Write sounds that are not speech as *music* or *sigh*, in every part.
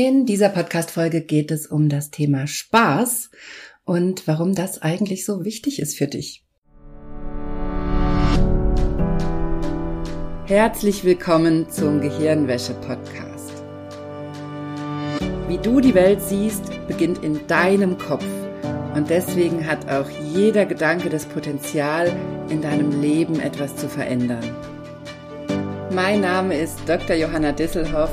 In dieser Podcast-Folge geht es um das Thema Spaß und warum das eigentlich so wichtig ist für dich. Herzlich willkommen zum Gehirnwäsche-Podcast. Wie du die Welt siehst, beginnt in deinem Kopf und deswegen hat auch jeder Gedanke das Potenzial, in deinem Leben etwas zu verändern. Mein Name ist Dr. Johanna Disselhoff.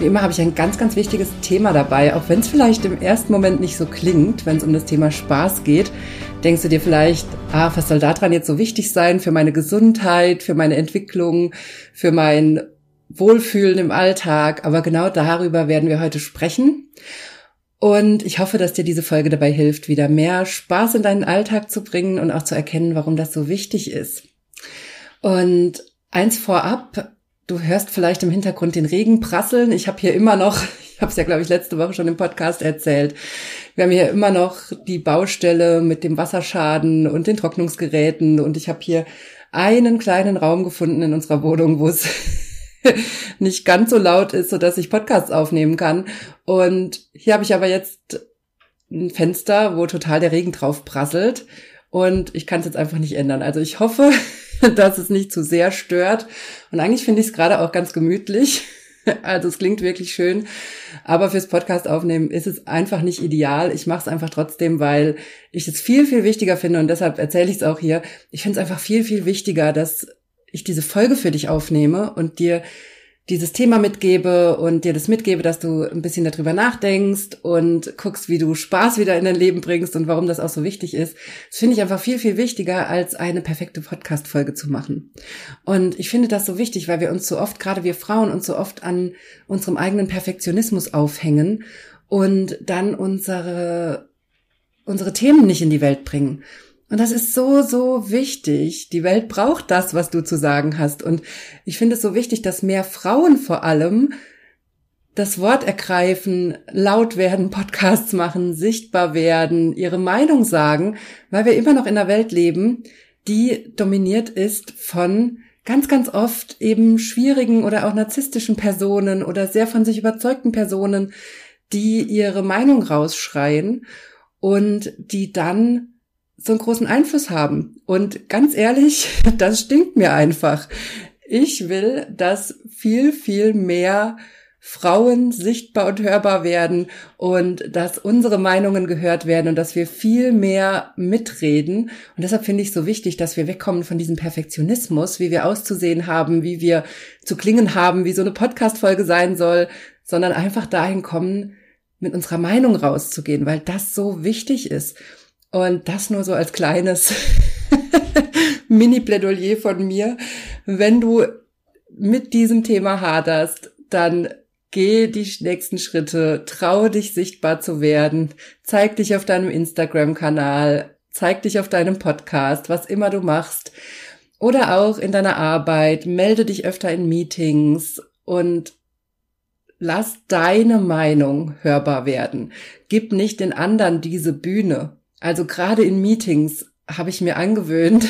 Wie immer habe ich ein ganz, ganz wichtiges Thema dabei, auch wenn es vielleicht im ersten Moment nicht so klingt, wenn es um das Thema Spaß geht. Denkst du dir vielleicht, ah, was soll daran jetzt so wichtig sein für meine Gesundheit, für meine Entwicklung, für mein Wohlfühlen im Alltag? Aber genau darüber werden wir heute sprechen. Und ich hoffe, dass dir diese Folge dabei hilft, wieder mehr Spaß in deinen Alltag zu bringen und auch zu erkennen, warum das so wichtig ist. Und eins vorab, Du hörst vielleicht im Hintergrund den Regen prasseln. Ich habe hier immer noch, *laughs* ich habe es ja, glaube ich, letzte Woche schon im Podcast erzählt, wir haben hier immer noch die Baustelle mit dem Wasserschaden und den Trocknungsgeräten. Und ich habe hier einen kleinen Raum gefunden in unserer Wohnung, wo es *laughs* nicht ganz so laut ist, so dass ich Podcasts aufnehmen kann. Und hier habe ich aber jetzt ein Fenster, wo total der Regen drauf prasselt. Und ich kann es jetzt einfach nicht ändern. Also ich hoffe, *laughs* dass es nicht zu sehr stört. Und eigentlich finde ich es gerade auch ganz gemütlich. *laughs* Also es klingt wirklich schön, aber fürs Podcast aufnehmen ist es einfach nicht ideal. Ich mache es einfach trotzdem, weil ich es viel, viel wichtiger finde und deshalb erzähle ich es auch hier. Ich finde es einfach viel, viel wichtiger, dass ich diese Folge für dich aufnehme und dir dieses Thema mitgebe und dir das mitgebe, dass du ein bisschen darüber nachdenkst und guckst, wie du Spaß wieder in dein Leben bringst und warum das auch so wichtig ist. Das finde ich einfach viel, viel wichtiger, als eine perfekte Podcast-Folge zu machen. Und ich finde das so wichtig, weil wir uns so oft, gerade wir Frauen, uns so oft an unserem eigenen Perfektionismus aufhängen und dann unsere, unsere Themen nicht in die Welt bringen. Und das ist so, so wichtig. Die Welt braucht das, was du zu sagen hast. Und ich finde es so wichtig, dass mehr Frauen vor allem das Wort ergreifen, laut werden, *laughs* Podcasts machen, sichtbar werden, ihre Meinung sagen, weil wir immer noch in einer Welt leben, die dominiert ist von ganz, ganz oft eben schwierigen oder auch narzisstischen Personen oder sehr von sich überzeugten Personen, die ihre Meinung rausschreien und die dann so einen großen Einfluss haben. Und ganz ehrlich, *laughs* das stinkt mir einfach. Ich will, dass viel, viel mehr Frauen sichtbar und hörbar werden und dass unsere Meinungen gehört werden und dass wir viel mehr mitreden. Und deshalb finde ich so wichtig, dass wir wegkommen von diesem Perfektionismus, wie wir auszusehen haben, wie wir zu klingen haben, wie so eine Podcast-Folge sein soll, sondern einfach dahin kommen, mit unserer Meinung rauszugehen, weil das so wichtig ist. Und das nur so als kleines *laughs* Mini-Plädoyer von mir. Wenn du mit diesem Thema haderst, dann geh die nächsten Schritte, traue dich sichtbar zu werden, zeig dich auf deinem Instagram-Kanal, zeig dich auf deinem Podcast, was immer du machst. Oder auch in deiner Arbeit, melde dich öfter in Meetings und lass deine Meinung hörbar werden. Gib nicht den anderen diese Bühne. Also gerade in Meetings habe ich mir angewöhnt,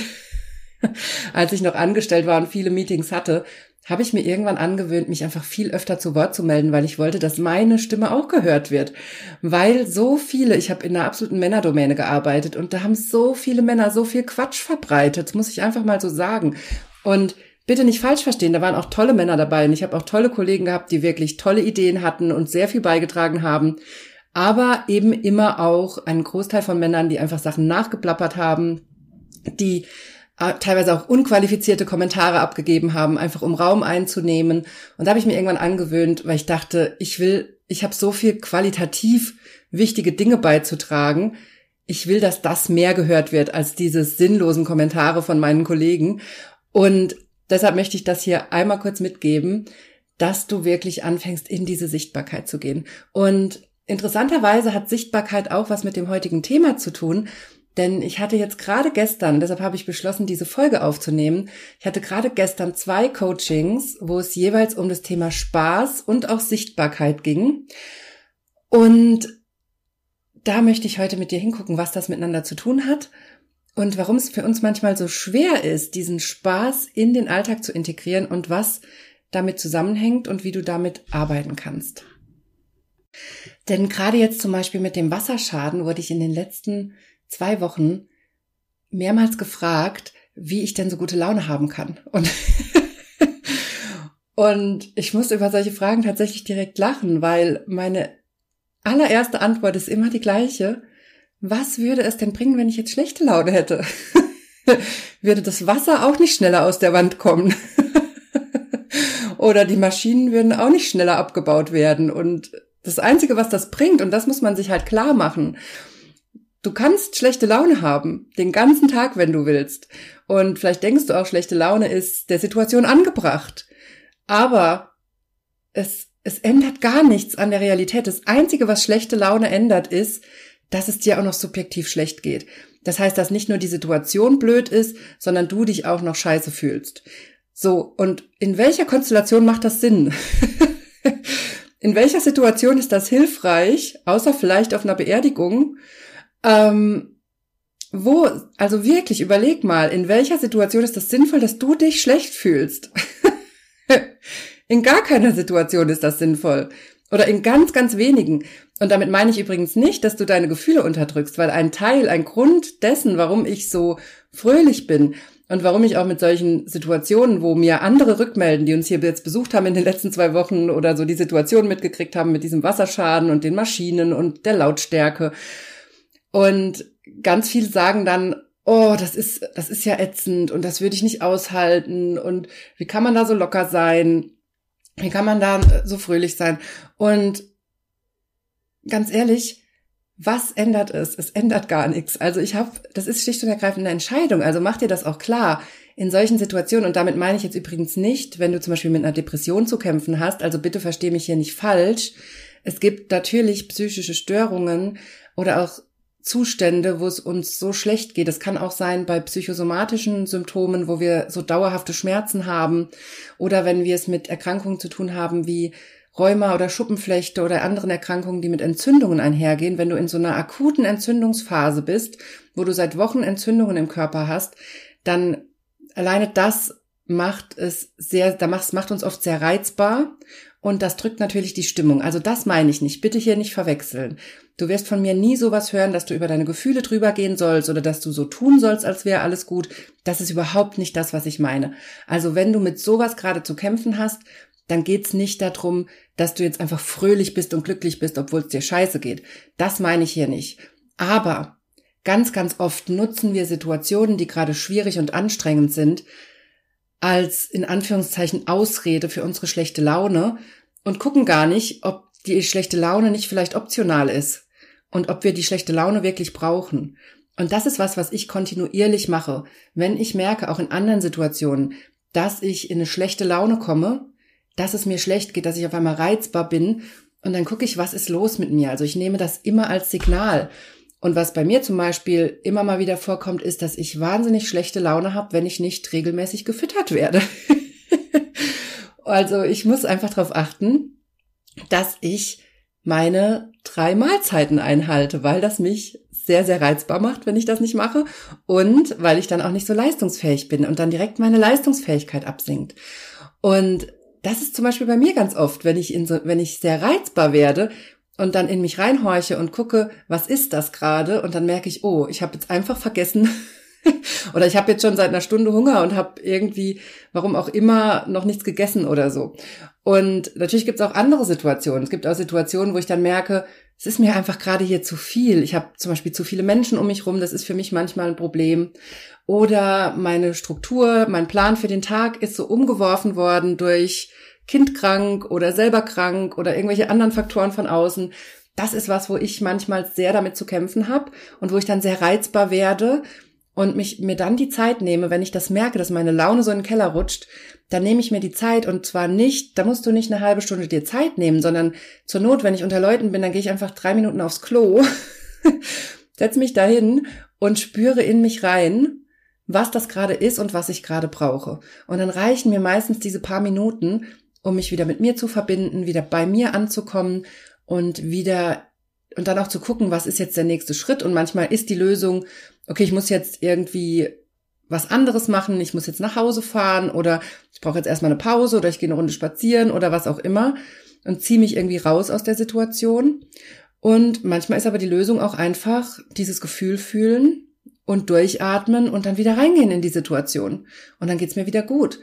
*laughs* als ich noch angestellt war und viele Meetings hatte, habe ich mir irgendwann angewöhnt, mich einfach viel öfter zu Wort zu melden, weil ich wollte, dass meine Stimme auch gehört wird. Weil so viele, ich habe in einer absoluten Männerdomäne gearbeitet und da haben so viele Männer so viel Quatsch verbreitet, muss ich einfach mal so sagen. Und bitte nicht falsch verstehen, da waren auch tolle Männer dabei und ich habe auch tolle Kollegen gehabt, die wirklich tolle Ideen hatten und sehr viel beigetragen haben aber eben immer auch ein Großteil von Männern, die einfach Sachen nachgeplappert haben, die äh, teilweise auch unqualifizierte Kommentare abgegeben haben, einfach um Raum einzunehmen. Und da habe ich mir irgendwann angewöhnt, weil ich dachte, ich will, ich habe so viel qualitativ wichtige Dinge beizutragen. Ich will, dass das mehr gehört wird als diese sinnlosen Kommentare von meinen Kollegen. Und deshalb möchte ich das hier einmal kurz mitgeben, dass du wirklich anfängst, in diese Sichtbarkeit zu gehen. Und interessanterweise hat Sichtbarkeit auch was mit dem heutigen Thema zu tun, denn ich hatte jetzt gerade gestern, deshalb habe ich beschlossen, diese Folge aufzunehmen, ich hatte gerade gestern zwei Coachings, wo es jeweils um das Thema Spaß und auch Sichtbarkeit ging. Und da möchte ich heute mit dir hingucken, was das miteinander zu tun hat und warum es für uns manchmal so schwer ist, diesen Spaß in den Alltag zu integrieren und was damit zusammenhängt und wie du damit arbeiten kannst. Denn gerade jetzt zum Beispiel mit dem Wasserschaden wurde ich in den letzten zwei Wochen mehrmals gefragt, wie ich denn so gute Laune haben kann. Und, *laughs* und ich muss über solche Fragen tatsächlich direkt lachen, weil meine allererste Antwort ist immer die gleiche. Was würde es denn bringen, wenn ich jetzt schlechte Laune hätte? *laughs* würde das Wasser auch nicht schneller aus der Wand kommen? *laughs* Oder die Maschinen würden auch nicht schneller abgebaut werden. Und das Einzige, was das bringt, und das muss man sich halt klar machen, Du kannst schlechte Laune haben, den ganzen Tag, wenn du willst. Und vielleicht denkst du auch, schlechte Laune ist der Situation angebracht. Aber es, es ändert gar nichts an der Realität. Das Einzige, was schlechte Laune ändert, ist, dass es dir auch noch subjektiv schlecht geht. Das heißt, dass nicht nur die Situation blöd ist, sondern du dich auch noch scheiße fühlst. So, und in welcher Konstellation macht das Sinn? *laughs* in welcher Situation ist das hilfreich, außer vielleicht auf einer Beerdigung, ähm, wo, also wirklich, überleg mal, in welcher Situation ist das sinnvoll, dass du dich schlecht fühlst? *laughs* in gar keiner Situation ist das sinnvoll. Oder in ganz, ganz wenigen. Und damit meine ich übrigens nicht, dass du deine Gefühle unterdrückst, weil ein Teil, ein Grund dessen, warum ich so fröhlich bin und warum ich auch mit solchen Situationen, wo mir andere rückmelden, die uns hier jetzt besucht haben in den letzten zwei Wochen oder so die Situation mitgekriegt haben mit diesem Wasserschaden und den Maschinen und der Lautstärke, und ganz viele sagen dann, oh, das ist, das ist ja ätzend und das würde ich nicht aushalten und wie kann man da so locker sein? Wie kann man da so fröhlich sein? Und ganz ehrlich, was ändert es? Es ändert gar nichts. Also ich habe, das ist schlicht und ergreifend eine Entscheidung. Also mach dir das auch klar in solchen Situationen. Und damit meine ich jetzt übrigens nicht, wenn du zum Beispiel mit einer Depression zu kämpfen hast. Also bitte versteh mich hier nicht falsch. Es gibt natürlich psychische Störungen oder auch Zustände, wo es uns so schlecht geht. Es kann auch sein bei psychosomatischen Symptomen, wo wir so dauerhafte Schmerzen haben oder wenn wir es mit Erkrankungen zu tun haben wie Rheuma oder Schuppenflechte oder anderen Erkrankungen, die mit Entzündungen einhergehen. Wenn du in so einer akuten Entzündungsphase bist, wo du seit Wochen Entzündungen im Körper hast, dann alleine das macht es sehr, da macht, macht uns oft sehr reizbar und das drückt natürlich die Stimmung. Also das meine ich nicht. Bitte hier nicht verwechseln. Du wirst von mir nie sowas hören, dass du über deine Gefühle drüber gehen sollst oder dass du so tun sollst, als wäre alles gut. Das ist überhaupt nicht das, was ich meine. Also wenn du mit sowas gerade zu kämpfen hast, dann geht's nicht darum, dass du jetzt einfach fröhlich bist und glücklich bist, obwohl es dir scheiße geht. Das meine ich hier nicht. Aber ganz, ganz oft nutzen wir Situationen, die gerade schwierig und anstrengend sind, als in Anführungszeichen Ausrede für unsere schlechte Laune und gucken gar nicht, ob die schlechte Laune nicht vielleicht optional ist und ob wir die schlechte Laune wirklich brauchen. Und das ist was, was ich kontinuierlich mache. Wenn ich merke, auch in anderen Situationen, dass ich in eine schlechte Laune komme, dass es mir schlecht geht, dass ich auf einmal reizbar bin, und dann gucke ich, was ist los mit mir. Also ich nehme das immer als Signal. Und was bei mir zum Beispiel immer mal wieder vorkommt, ist, dass ich wahnsinnig schlechte Laune habe, wenn ich nicht regelmäßig gefüttert werde. *laughs* also ich muss einfach darauf achten, dass ich meine drei Mahlzeiten einhalte, weil das mich sehr, sehr reizbar macht, wenn ich das nicht mache und weil ich dann auch nicht so leistungsfähig bin und dann direkt meine Leistungsfähigkeit absinkt. Und das ist zum Beispiel bei mir ganz oft, wenn ich in so, wenn ich sehr reizbar werde und dann in mich reinhorche und gucke, was ist das gerade und dann merke ich, oh, ich habe jetzt einfach vergessen, *laughs* oder ich habe jetzt schon seit einer Stunde Hunger und habe irgendwie, warum auch immer, noch nichts gegessen oder so. Und natürlich gibt es auch andere Situationen. Es gibt auch Situationen, wo ich dann merke, es ist mir einfach gerade hier zu viel. Ich habe zum Beispiel zu viele Menschen um mich rum, das ist für mich manchmal ein Problem. Oder meine Struktur, mein Plan für den Tag ist so umgeworfen worden durch Kind krank oder selber krank oder irgendwelche anderen Faktoren von außen. Das ist was, wo ich manchmal sehr damit zu kämpfen habe und wo ich dann sehr reizbar werde und mich mir dann die Zeit nehme, wenn ich das merke, dass meine Laune so in den Keller rutscht, dann nehme ich mir die Zeit und zwar nicht, da musst du nicht eine halbe Stunde dir Zeit nehmen, sondern zur Not, wenn ich unter Leuten bin, dann gehe ich einfach drei Minuten aufs Klo, *laughs* setz mich dahin und spüre in mich rein, was das gerade ist und was ich gerade brauche. Und dann reichen mir meistens diese paar Minuten, um mich wieder mit mir zu verbinden, wieder bei mir anzukommen und wieder und dann auch zu gucken, was ist jetzt der nächste Schritt. Und manchmal ist die Lösung, okay, ich muss jetzt irgendwie was anderes machen, ich muss jetzt nach Hause fahren oder ich brauche jetzt erstmal eine Pause oder ich gehe eine Runde spazieren oder was auch immer und ziehe mich irgendwie raus aus der Situation. Und manchmal ist aber die Lösung auch einfach dieses Gefühl fühlen und durchatmen und dann wieder reingehen in die Situation. Und dann geht's mir wieder gut.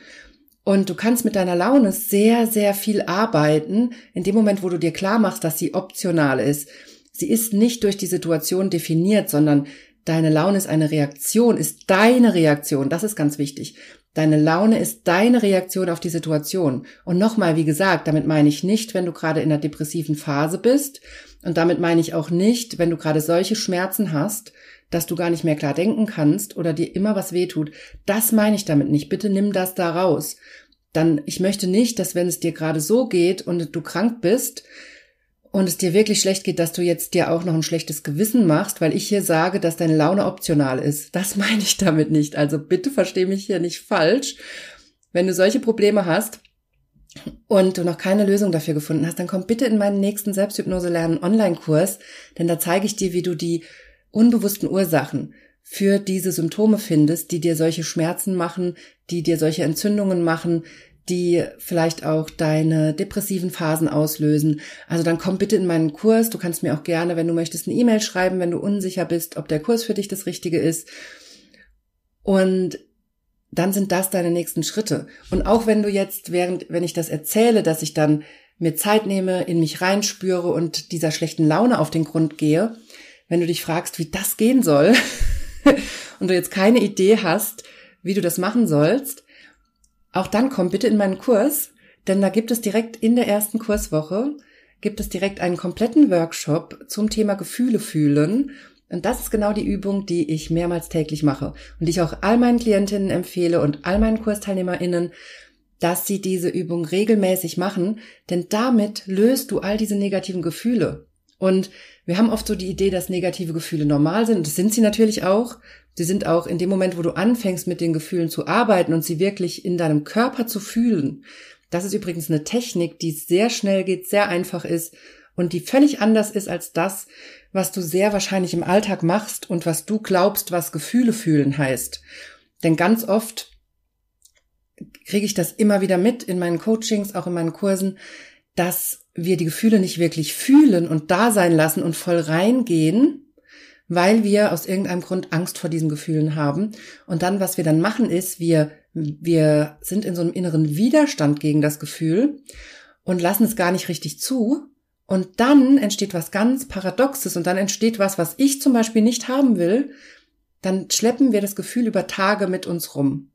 Und du kannst mit deiner Laune sehr, sehr viel arbeiten, in dem Moment, wo du dir klar machst, dass sie optional ist. Sie ist nicht durch die Situation definiert, sondern deine Laune ist eine Reaktion, ist deine Reaktion. Das ist ganz wichtig. Deine Laune ist deine Reaktion auf die Situation. Und nochmal, wie gesagt, damit meine ich nicht, wenn du gerade in einer depressiven Phase bist. Und damit meine ich auch nicht, wenn du gerade solche Schmerzen hast, dass du gar nicht mehr klar denken kannst oder dir immer was wehtut. Das meine ich damit nicht. Bitte nimm das da raus. Dann, ich möchte nicht, dass wenn es dir gerade so geht und du krank bist, und es dir wirklich schlecht geht, dass du jetzt dir auch noch ein schlechtes Gewissen machst, weil ich hier sage, dass deine Laune optional ist. Das *laughs* meine ich damit nicht. Also bitte versteh mich hier nicht falsch. Wenn du solche Probleme hast und du noch keine Lösung dafür gefunden hast, dann komm bitte in meinen nächsten Selbsthypnose lernen Online-Kurs, denn da zeige ich dir, wie du die unbewussten Ursachen für diese Symptome findest, die dir solche Schmerzen machen, die dir solche Entzündungen machen, die vielleicht auch deine depressiven Phasen auslösen. Also dann komm bitte in meinen Kurs. Du kannst mir auch gerne, wenn du möchtest, eine E-Mail schreiben, wenn du unsicher bist, ob der Kurs für dich das Richtige ist. Und dann sind das deine nächsten Schritte. Und auch wenn du jetzt, während, wenn ich das erzähle, dass ich dann mir Zeit nehme, in mich reinspüre und dieser schlechten Laune auf den Grund gehe, wenn du dich fragst, wie das gehen soll *laughs* und du jetzt keine Idee hast, wie du das machen sollst, auch dann komm bitte in meinen Kurs, denn da gibt es direkt in der ersten Kurswoche, gibt es direkt einen kompletten Workshop zum Thema Gefühle fühlen. Und das ist genau die Übung, die ich mehrmals täglich mache und die ich auch all meinen Klientinnen empfehle und all meinen KursteilnehmerInnen, dass sie diese Übung regelmäßig machen, denn damit löst du all diese negativen Gefühle. Und wir haben oft so die Idee, dass negative Gefühle normal sind. Und das sind sie natürlich auch. Sie sind auch in dem Moment, wo du anfängst, mit den Gefühlen zu arbeiten und sie wirklich in deinem Körper zu fühlen. Das ist übrigens eine Technik, die sehr schnell geht, sehr einfach ist und die völlig anders ist als das, was du sehr wahrscheinlich im Alltag machst und was du glaubst, was Gefühle fühlen heißt. Denn ganz oft kriege ich das immer wieder mit in meinen Coachings, auch in meinen Kursen, dass wir die Gefühle nicht wirklich fühlen und da sein lassen und voll reingehen, weil wir aus irgendeinem Grund Angst vor diesen Gefühlen haben. Und dann, was wir dann machen, ist, wir, wir sind in so einem inneren Widerstand gegen das Gefühl und lassen es gar nicht richtig zu. Und dann entsteht was ganz Paradoxes und dann entsteht was, was ich zum Beispiel nicht haben will. Dann schleppen wir das Gefühl über Tage mit uns rum.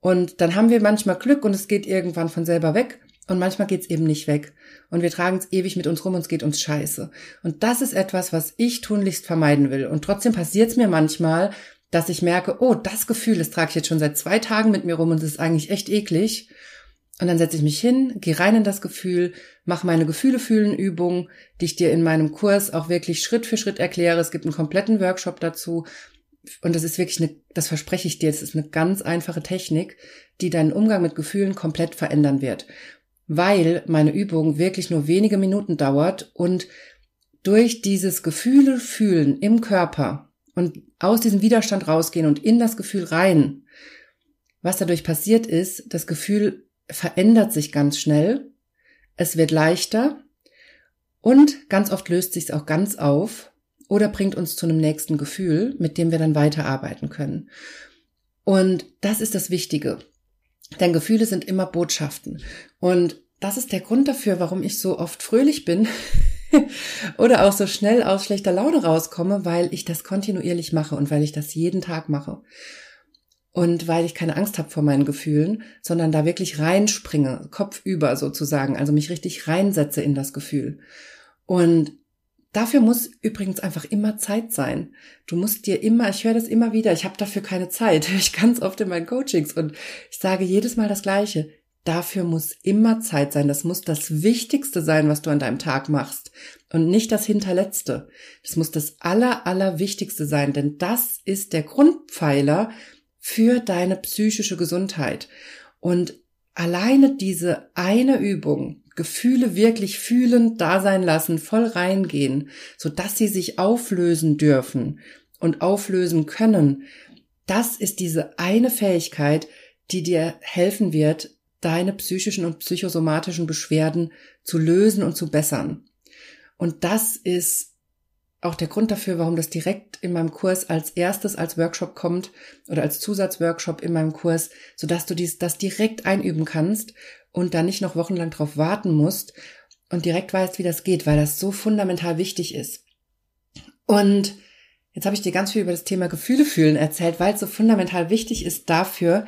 Und dann haben wir manchmal Glück und es geht irgendwann von selber weg. Und manchmal geht's eben nicht weg. Und wir tragen es ewig mit uns rum und es geht uns scheiße. Und das ist etwas, was ich tunlichst vermeiden will. Und trotzdem passiert's mir manchmal, dass ich merke, oh, das Gefühl, das trage ich jetzt schon seit zwei Tagen mit mir rum und es ist eigentlich echt eklig. Und dann setze ich mich hin, gehe rein in das Gefühl, mache meine Gefühle fühlen Übung, die ich dir in meinem Kurs auch wirklich Schritt für Schritt erkläre. Es gibt einen kompletten Workshop dazu. Und das ist wirklich eine, das verspreche ich dir, es ist eine ganz einfache Technik, die deinen Umgang mit Gefühlen komplett verändern wird weil meine Übung wirklich nur wenige Minuten dauert und durch dieses Gefühle fühlen im Körper und aus diesem Widerstand rausgehen und in das Gefühl rein, was dadurch passiert ist, das Gefühl verändert sich ganz schnell, es wird leichter und ganz oft löst sich es auch ganz auf oder bringt uns zu einem nächsten Gefühl, mit dem wir dann weiterarbeiten können. Und das ist das Wichtige. Denn Gefühle sind immer Botschaften. Und das ist der Grund dafür, warum ich so oft fröhlich bin *laughs* oder auch so schnell aus schlechter Laune rauskomme, weil ich das kontinuierlich mache und weil ich das jeden Tag mache. Und weil ich keine Angst habe vor meinen Gefühlen, sondern da wirklich reinspringe, kopfüber sozusagen, also mich richtig reinsetze in das Gefühl. Und Dafür muss übrigens einfach immer Zeit sein. Du musst dir immer, ich höre das immer wieder, ich habe dafür keine Zeit, *laughs* ich ganz oft in meinen Coachings und ich sage jedes Mal das Gleiche. Dafür muss immer Zeit sein. Das muss das Wichtigste sein, was du an deinem Tag machst und nicht das Hinterletzte. Das muss das Aller, Allerwichtigste sein, denn das ist der Grundpfeiler für deine psychische Gesundheit. Und alleine diese eine Übung, Gefühle wirklich fühlen, da sein lassen, voll reingehen, so dass sie sich auflösen dürfen und auflösen können. Das ist diese eine Fähigkeit, die dir helfen wird, deine psychischen und psychosomatischen Beschwerden zu lösen und zu bessern. Und das ist auch der Grund dafür, warum das direkt in meinem Kurs als erstes als Workshop kommt oder als Zusatzworkshop in meinem Kurs, sodass du dies, das direkt einüben kannst und dann nicht noch wochenlang drauf warten musst und direkt weißt, wie das geht, weil das so fundamental wichtig ist. Und jetzt habe ich dir ganz viel über das Thema Gefühle fühlen erzählt, weil es so fundamental wichtig ist dafür,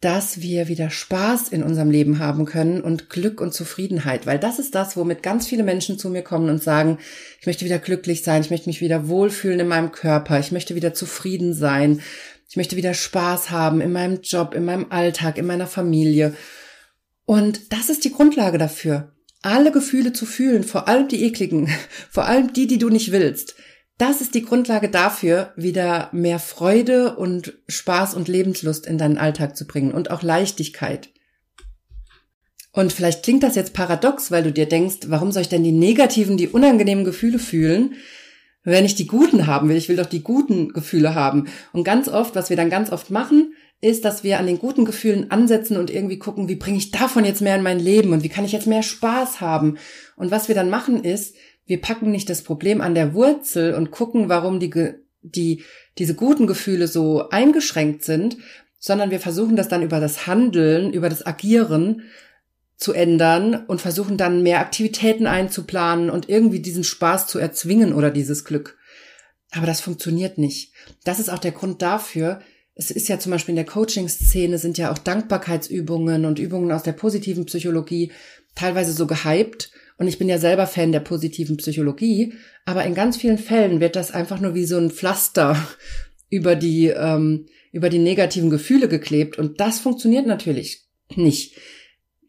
dass wir wieder Spaß in unserem Leben haben können und Glück und Zufriedenheit, weil das ist das, womit ganz viele Menschen zu mir kommen und sagen, ich möchte wieder glücklich sein, ich möchte mich wieder wohlfühlen in meinem Körper, ich möchte wieder zufrieden sein, ich möchte wieder Spaß haben in meinem Job, in meinem Alltag, in meiner Familie. Und das ist die Grundlage dafür, alle Gefühle zu fühlen, vor allem die ekligen, *laughs* vor allem die, die du nicht willst. Das ist die Grundlage dafür, wieder mehr Freude und Spaß und Lebenslust in deinen Alltag zu bringen und auch Leichtigkeit. Und vielleicht klingt das jetzt paradox, weil du dir denkst, warum soll ich denn die negativen, die unangenehmen Gefühle fühlen, wenn ich die guten haben will? Ich will doch die guten Gefühle haben. Und ganz oft, was wir dann ganz oft machen, ist, dass wir an den guten Gefühlen ansetzen und irgendwie gucken, wie bringe ich davon jetzt mehr in mein Leben und wie kann ich jetzt mehr Spaß haben. Und was wir dann machen ist, wir packen nicht das Problem an der Wurzel und gucken, warum die, die, diese guten Gefühle so eingeschränkt sind, sondern wir versuchen das dann über das Handeln, über das Agieren zu ändern und versuchen dann mehr Aktivitäten einzuplanen und irgendwie diesen Spaß zu erzwingen oder dieses Glück. Aber das funktioniert nicht. Das ist auch der Grund dafür, es ist ja zum Beispiel in der Coaching-Szene sind ja auch Dankbarkeitsübungen und Übungen aus der positiven Psychologie teilweise so gehypt und ich bin ja selber Fan der positiven Psychologie, aber in ganz vielen Fällen wird das einfach nur wie so ein Pflaster *laughs* über die, ähm, über die negativen Gefühle geklebt. Und das funktioniert natürlich nicht.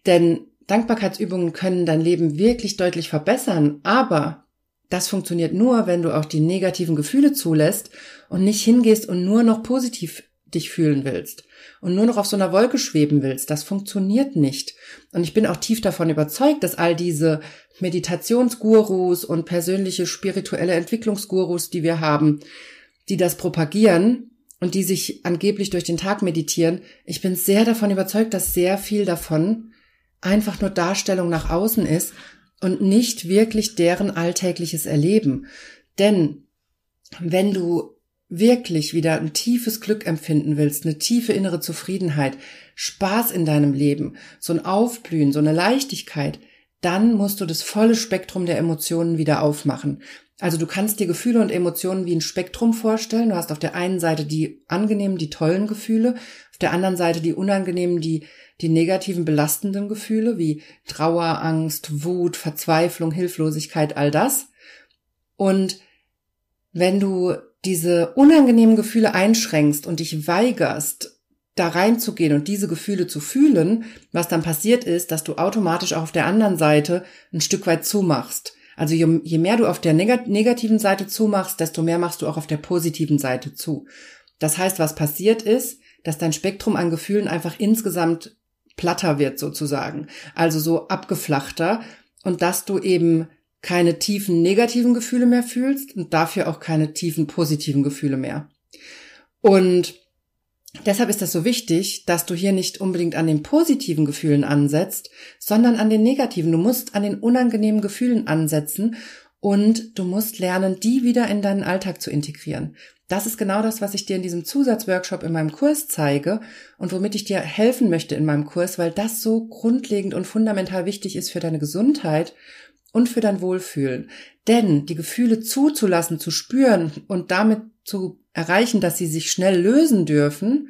Denn Dankbarkeitsübungen können dein Leben wirklich deutlich verbessern, aber das funktioniert nur, wenn du auch die negativen Gefühle zulässt und nicht hingehst und nur noch positiv dich fühlen willst und nur noch auf so einer Wolke schweben willst. Das funktioniert nicht. Und ich bin auch tief davon überzeugt, dass all diese Meditationsgurus und persönliche spirituelle Entwicklungsgurus, die wir haben, die das propagieren und die sich angeblich durch den Tag meditieren, ich bin sehr davon überzeugt, dass sehr viel davon einfach nur Darstellung nach außen ist und nicht wirklich deren alltägliches Erleben. Denn wenn du wirklich wieder ein tiefes Glück empfinden willst, eine tiefe innere Zufriedenheit, Spaß in deinem Leben, so ein Aufblühen, so eine Leichtigkeit, dann musst du das volle Spektrum der Emotionen wieder aufmachen. Also du kannst dir Gefühle und Emotionen wie ein Spektrum vorstellen. Du hast auf der einen Seite die angenehmen, die tollen Gefühle, auf der anderen Seite die unangenehmen, die, die negativen, belastenden Gefühle wie Trauer, Angst, Wut, Verzweiflung, Hilflosigkeit, all das. Und wenn du diese unangenehmen Gefühle einschränkst und dich weigerst, da reinzugehen und diese Gefühle zu fühlen, was dann passiert ist, dass du automatisch auch auf der anderen Seite ein Stück weit zumachst. Also je, je mehr du auf der negativen Seite zumachst, desto mehr machst du auch auf der positiven Seite zu. Das heißt, was passiert ist, dass dein Spektrum an Gefühlen einfach insgesamt platter wird sozusagen. Also so abgeflachter und dass du eben keine tiefen negativen Gefühle mehr fühlst und dafür auch keine tiefen positiven Gefühle mehr. Und deshalb ist das so wichtig, dass du hier nicht unbedingt an den positiven Gefühlen ansetzt, sondern an den negativen. Du musst an den unangenehmen Gefühlen ansetzen und du musst lernen, die wieder in deinen Alltag zu integrieren. Das ist genau das, was ich dir in diesem Zusatzworkshop in meinem Kurs zeige und womit ich dir helfen möchte in meinem Kurs, weil das so grundlegend und fundamental wichtig ist für deine Gesundheit und für dein Wohlfühlen. Denn die Gefühle zuzulassen, zu spüren und damit zu erreichen, dass sie sich schnell lösen dürfen,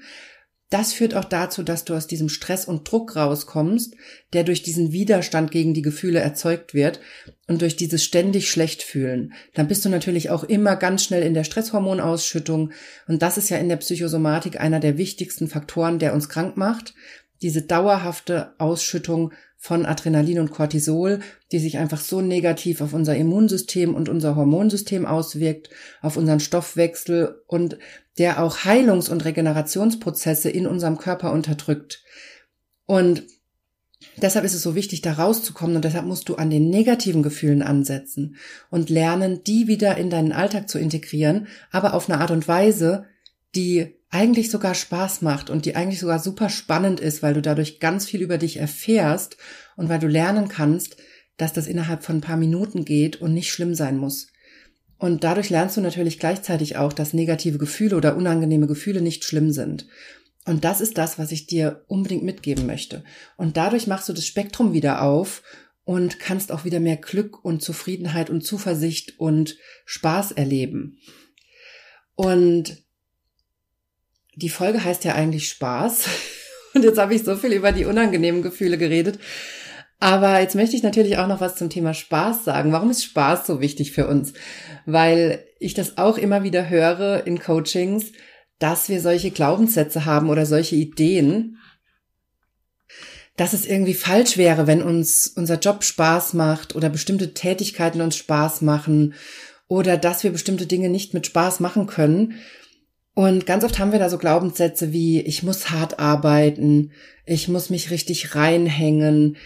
das führt auch dazu, dass du aus diesem Stress und Druck rauskommst, der durch diesen Widerstand gegen die Gefühle erzeugt wird und durch dieses ständig schlecht fühlen. Dann bist du natürlich auch immer ganz schnell in der Stresshormonausschüttung und das ist ja in der Psychosomatik einer der wichtigsten Faktoren, der uns krank macht. Diese dauerhafte Ausschüttung von Adrenalin und Cortisol, die sich einfach so negativ auf unser Immunsystem und unser Hormonsystem auswirkt, auf unseren Stoffwechsel und der auch Heilungs- und Regenerationsprozesse in unserem Körper unterdrückt. Und deshalb ist es so wichtig, da rauszukommen und deshalb musst du an den negativen Gefühlen ansetzen und lernen, die wieder in deinen Alltag zu integrieren, aber auf eine Art und Weise, die eigentlich sogar Spaß macht und die eigentlich sogar super spannend ist, weil du dadurch ganz viel über dich erfährst und weil du lernen kannst, dass das innerhalb von ein paar Minuten geht und nicht schlimm sein muss. Und dadurch lernst du natürlich gleichzeitig auch, dass negative Gefühle oder unangenehme Gefühle nicht schlimm sind. Und das ist das, was ich dir unbedingt mitgeben möchte. Und dadurch machst du das Spektrum wieder auf und kannst auch wieder mehr Glück und Zufriedenheit und Zuversicht und Spaß erleben. Und die Folge heißt ja eigentlich Spaß. *laughs* Und jetzt habe ich so viel über die unangenehmen Gefühle geredet. Aber jetzt möchte ich natürlich auch noch was zum Thema Spaß sagen. Warum ist Spaß so wichtig für uns? Weil ich das auch immer wieder höre in Coachings, dass wir solche Glaubenssätze haben oder solche Ideen, dass es irgendwie falsch wäre, wenn uns unser Job Spaß macht oder bestimmte Tätigkeiten uns Spaß machen oder dass wir bestimmte Dinge nicht mit Spaß machen können. Und ganz oft haben wir da so Glaubenssätze wie, ich muss hart arbeiten, ich muss mich richtig reinhängen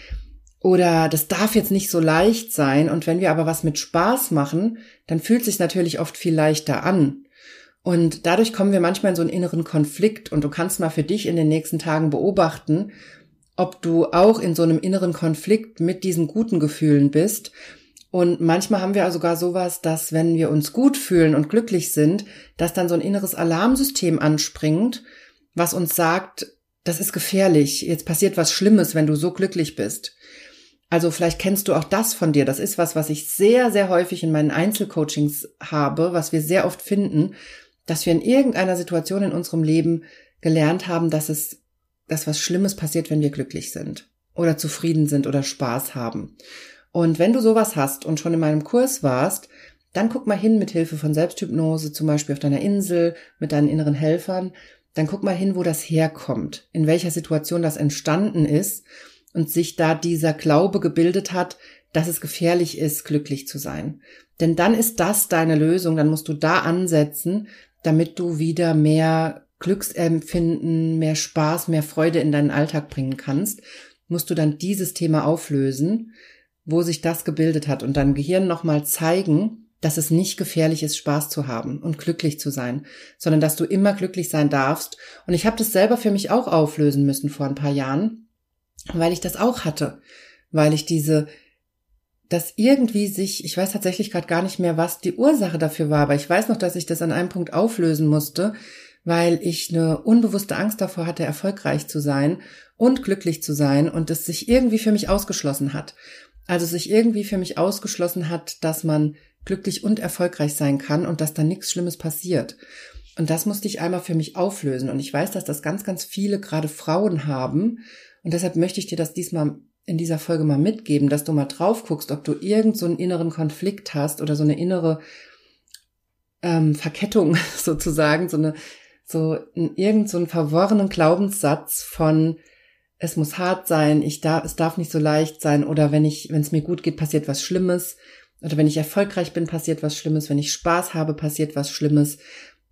oder das darf jetzt nicht so leicht sein. Und wenn wir aber was mit Spaß machen, dann fühlt sich natürlich oft viel leichter an. Und dadurch kommen wir manchmal in so einen inneren Konflikt und du kannst mal für dich in den nächsten Tagen beobachten, ob du auch in so einem inneren Konflikt mit diesen guten Gefühlen bist und manchmal haben wir also sogar sowas, dass wenn wir uns gut fühlen und glücklich sind, dass dann so ein inneres Alarmsystem anspringt, was uns sagt, das ist gefährlich, jetzt passiert was Schlimmes, wenn du so glücklich bist. Also vielleicht kennst du auch das von dir. Das ist was, was ich sehr, sehr häufig in meinen Einzelcoachings habe, was wir sehr oft finden, dass wir in irgendeiner Situation in unserem Leben gelernt haben, dass es, dass was Schlimmes passiert, wenn wir glücklich sind oder zufrieden sind oder Spaß haben. Und wenn du sowas hast und schon in meinem Kurs warst, dann guck mal hin mit Hilfe von Selbsthypnose, zum Beispiel auf deiner Insel, mit deinen inneren Helfern. Dann guck mal hin, wo das herkommt, in welcher Situation das entstanden ist und sich da dieser Glaube gebildet hat, dass es gefährlich ist, glücklich zu sein. Denn dann ist das deine Lösung, dann musst du da ansetzen, damit du wieder mehr Glücksempfinden, mehr Spaß, mehr Freude in deinen Alltag bringen kannst, musst du dann dieses Thema auflösen wo sich das gebildet hat und deinem Gehirn nochmal zeigen, dass es nicht gefährlich ist, Spaß zu haben und glücklich zu sein, sondern dass du immer glücklich sein darfst. Und ich habe das selber für mich auch auflösen müssen vor ein paar Jahren, weil ich das auch hatte, weil ich diese dass irgendwie sich, ich weiß tatsächlich gerade gar nicht mehr, was die Ursache dafür war, aber ich weiß noch, dass ich das an einem Punkt auflösen musste, weil ich eine unbewusste Angst davor hatte, erfolgreich zu sein und glücklich zu sein und es sich irgendwie für mich ausgeschlossen hat. Also sich irgendwie für mich ausgeschlossen hat, dass man glücklich und erfolgreich sein kann und dass da nichts Schlimmes passiert. Und das musste ich einmal für mich auflösen. Und ich weiß, dass das ganz, ganz viele gerade Frauen haben. Und deshalb möchte ich dir das diesmal in dieser Folge mal mitgeben, dass du mal drauf guckst, ob du irgend so einen inneren Konflikt hast oder so eine innere ähm, Verkettung *laughs* sozusagen, so eine, so irgend so einen verworrenen Glaubenssatz von, es muss hart sein, ich darf, es darf nicht so leicht sein oder wenn ich, wenn es mir gut geht, passiert was Schlimmes oder wenn ich erfolgreich bin, passiert was Schlimmes, wenn ich Spaß habe, passiert was Schlimmes.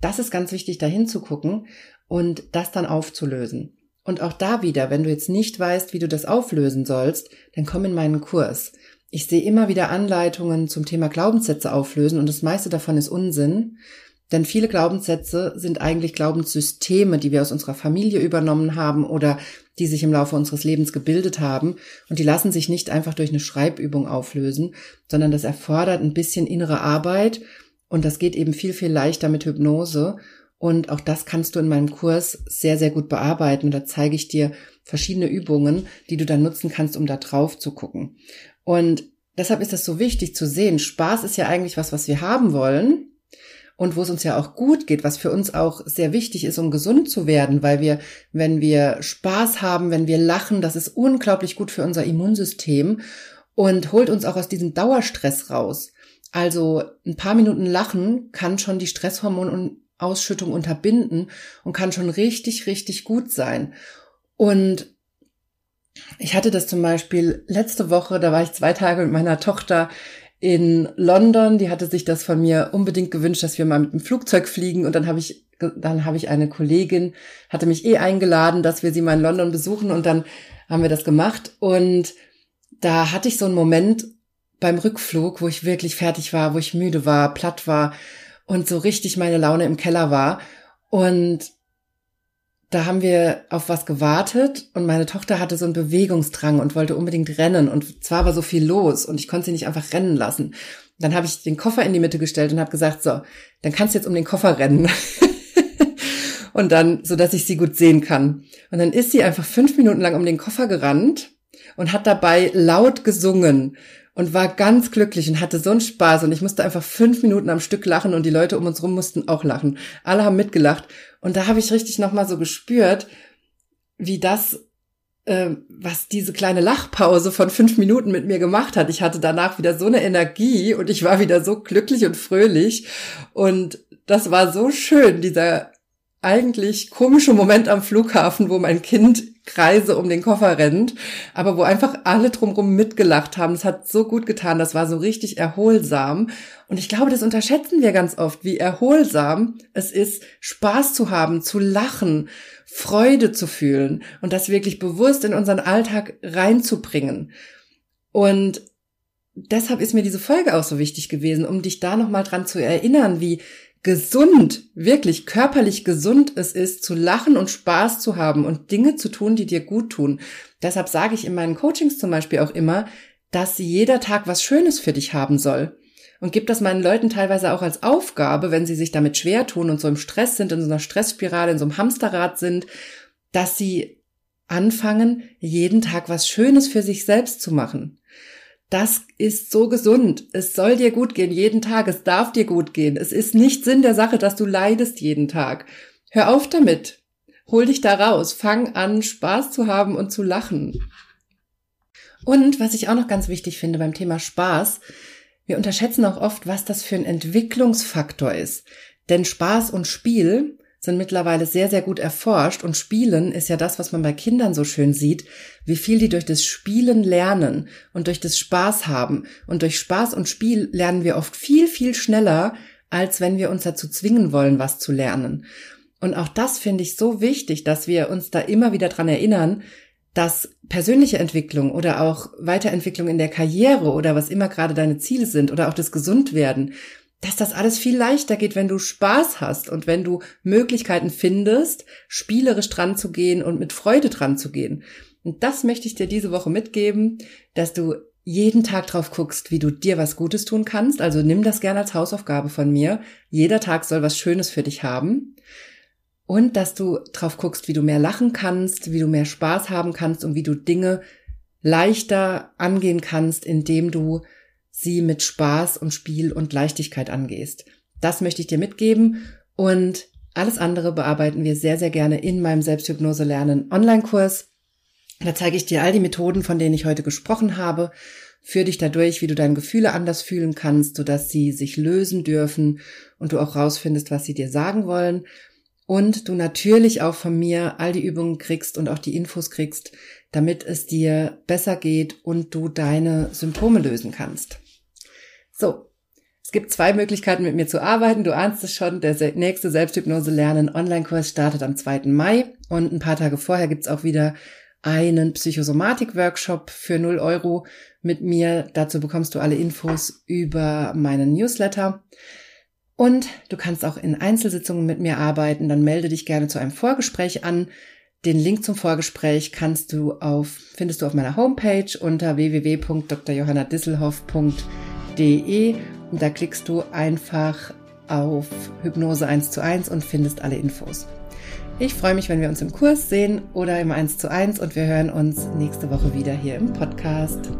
Das ist ganz wichtig, dahin zu gucken und das dann aufzulösen. Und auch da wieder, wenn du jetzt nicht weißt, wie du das auflösen sollst, dann komm in meinen Kurs. Ich sehe immer wieder Anleitungen zum Thema Glaubenssätze auflösen und das meiste davon ist Unsinn. Denn viele Glaubenssätze sind eigentlich Glaubenssysteme, die wir aus unserer Familie übernommen haben oder die sich im Laufe unseres Lebens gebildet haben. Und die lassen sich nicht einfach durch eine Schreibübung auflösen, sondern das erfordert ein bisschen innere Arbeit. Und das geht eben viel, viel leichter mit Hypnose. Und auch das kannst du in meinem Kurs sehr, sehr gut bearbeiten. Und da zeige ich dir verschiedene Übungen, die du dann nutzen kannst, um da drauf zu gucken. Und deshalb ist es so wichtig zu sehen, Spaß ist ja eigentlich was, was wir haben wollen. Und wo es uns ja auch gut geht, was für uns auch sehr wichtig ist, um gesund zu werden, weil wir, wenn wir Spaß haben, wenn wir lachen, das ist unglaublich gut für unser Immunsystem und holt uns auch aus diesem Dauerstress raus. Also ein paar Minuten Lachen kann schon die Stresshormonausschüttung unterbinden und kann schon richtig, richtig gut sein. Und ich hatte das zum Beispiel letzte Woche, da war ich zwei Tage mit meiner Tochter in London. Die hatte sich das von mir unbedingt gewünscht, dass wir mal mit dem Flugzeug fliegen. Und dann habe ich, dann habe ich eine Kollegin, hatte mich eh eingeladen, dass wir sie mal in London besuchen. Und dann haben wir das gemacht. Und da hatte ich so einen Moment beim Rückflug, wo ich wirklich fertig war, wo ich müde war, platt war und so richtig meine Laune im Keller war. Und da haben wir auf was gewartet und meine Tochter hatte so einen Bewegungsdrang und wollte unbedingt rennen und zwar war so viel los und ich konnte sie nicht einfach rennen lassen. Dann habe ich den Koffer in die Mitte gestellt und habe gesagt, so, dann kannst du jetzt um den Koffer rennen. *laughs* und dann, so dass ich sie gut sehen kann. Und dann ist sie einfach fünf Minuten lang um den Koffer gerannt und hat dabei laut gesungen und war ganz glücklich und hatte so einen Spaß und ich musste einfach fünf Minuten am Stück lachen und die Leute um uns rum mussten auch lachen. Alle haben mitgelacht und da habe ich richtig nochmal so gespürt, wie das, äh, was diese kleine Lachpause von fünf Minuten mit mir gemacht hat. Ich hatte danach wieder so eine Energie und ich war wieder so glücklich und fröhlich und das war so schön, dieser eigentlich komische Moment am Flughafen, wo mein Kind Kreise um den Koffer rennt, aber wo einfach alle drumherum mitgelacht haben. Das hat so gut getan, das war so richtig erholsam. Und ich glaube, das unterschätzen wir ganz oft, wie erholsam es ist, Spaß zu haben, zu lachen, Freude zu fühlen und das wirklich bewusst in unseren Alltag reinzubringen. Und deshalb ist mir diese Folge auch so wichtig gewesen, um dich da nochmal dran zu erinnern, wie gesund, wirklich körperlich gesund es ist, zu lachen und Spaß zu haben und Dinge zu tun, die dir gut tun. Deshalb sage ich in meinen Coachings zum Beispiel auch immer, dass jeder Tag was Schönes für dich haben soll. Und gebe das meinen Leuten teilweise auch als Aufgabe, wenn sie sich damit schwer tun und so im Stress sind, in so einer Stressspirale, in so einem Hamsterrad sind, dass sie anfangen, jeden Tag was Schönes für sich selbst zu machen. Das ist so gesund. Es soll dir gut gehen jeden Tag. Es darf dir gut gehen. Es ist nicht Sinn der Sache, dass du leidest jeden Tag. Hör auf damit. Hol dich da raus. Fang an, Spaß zu haben und zu lachen. Und was ich auch noch ganz wichtig finde beim Thema Spaß, wir unterschätzen auch oft, was das für ein Entwicklungsfaktor ist. Denn Spaß und Spiel sind mittlerweile sehr, sehr gut erforscht und Spielen ist ja das, was man bei Kindern so schön sieht, wie viel die durch das Spielen lernen und durch das Spaß haben. Und durch Spaß und Spiel lernen wir oft viel, viel schneller, als wenn wir uns dazu zwingen wollen, was zu lernen. Und auch das finde ich so wichtig, dass wir uns da immer wieder dran erinnern, dass persönliche Entwicklung oder auch Weiterentwicklung in der Karriere oder was immer gerade deine Ziele sind oder auch das Gesundwerden, dass das alles viel leichter geht, wenn du Spaß hast und wenn du Möglichkeiten findest, spielerisch dran zu gehen und mit Freude dran zu gehen. Und das möchte ich dir diese Woche mitgeben, dass du jeden Tag drauf guckst, wie du dir was Gutes tun kannst. Also nimm das gerne als Hausaufgabe von mir. Jeder Tag soll was Schönes für dich haben. Und dass du drauf guckst, wie du mehr lachen kannst, wie du mehr Spaß haben kannst und wie du Dinge leichter angehen kannst, indem du sie mit Spaß und Spiel und Leichtigkeit angehst. Das möchte ich dir mitgeben und alles andere bearbeiten wir sehr, sehr gerne in meinem Selbsthypnose lernen Online-Kurs. Da zeige ich dir all die Methoden, von denen ich heute gesprochen habe, führe dich dadurch, wie du deine Gefühle anders fühlen kannst, sodass sie sich lösen dürfen und du auch rausfindest, was sie dir sagen wollen. Und du natürlich auch von mir all die Übungen kriegst und auch die Infos kriegst, damit es dir besser geht und du deine Symptome lösen kannst. So, es gibt zwei Möglichkeiten, mit mir zu arbeiten. Du ahnst es schon, der nächste Selbsthypnose lernen Online-Kurs startet am 2. Mai und ein paar Tage vorher gibt's auch wieder einen Psychosomatik-Workshop für 0 Euro mit mir. Dazu bekommst du alle Infos über meinen Newsletter. Und du kannst auch in Einzelsitzungen mit mir arbeiten. Dann melde dich gerne zu einem Vorgespräch an. Den Link zum Vorgespräch kannst du auf, findest du auf meiner Homepage unter www.drjohannadisselhoff.de hypnose1 und da klickst du einfach auf Hypnose 1 zu 1 und findest alle Infos. Ich freue mich, wenn wir uns im Kurs sehen oder im 1 zu 1 und wir hören uns nächste Woche wieder hier im Podcast.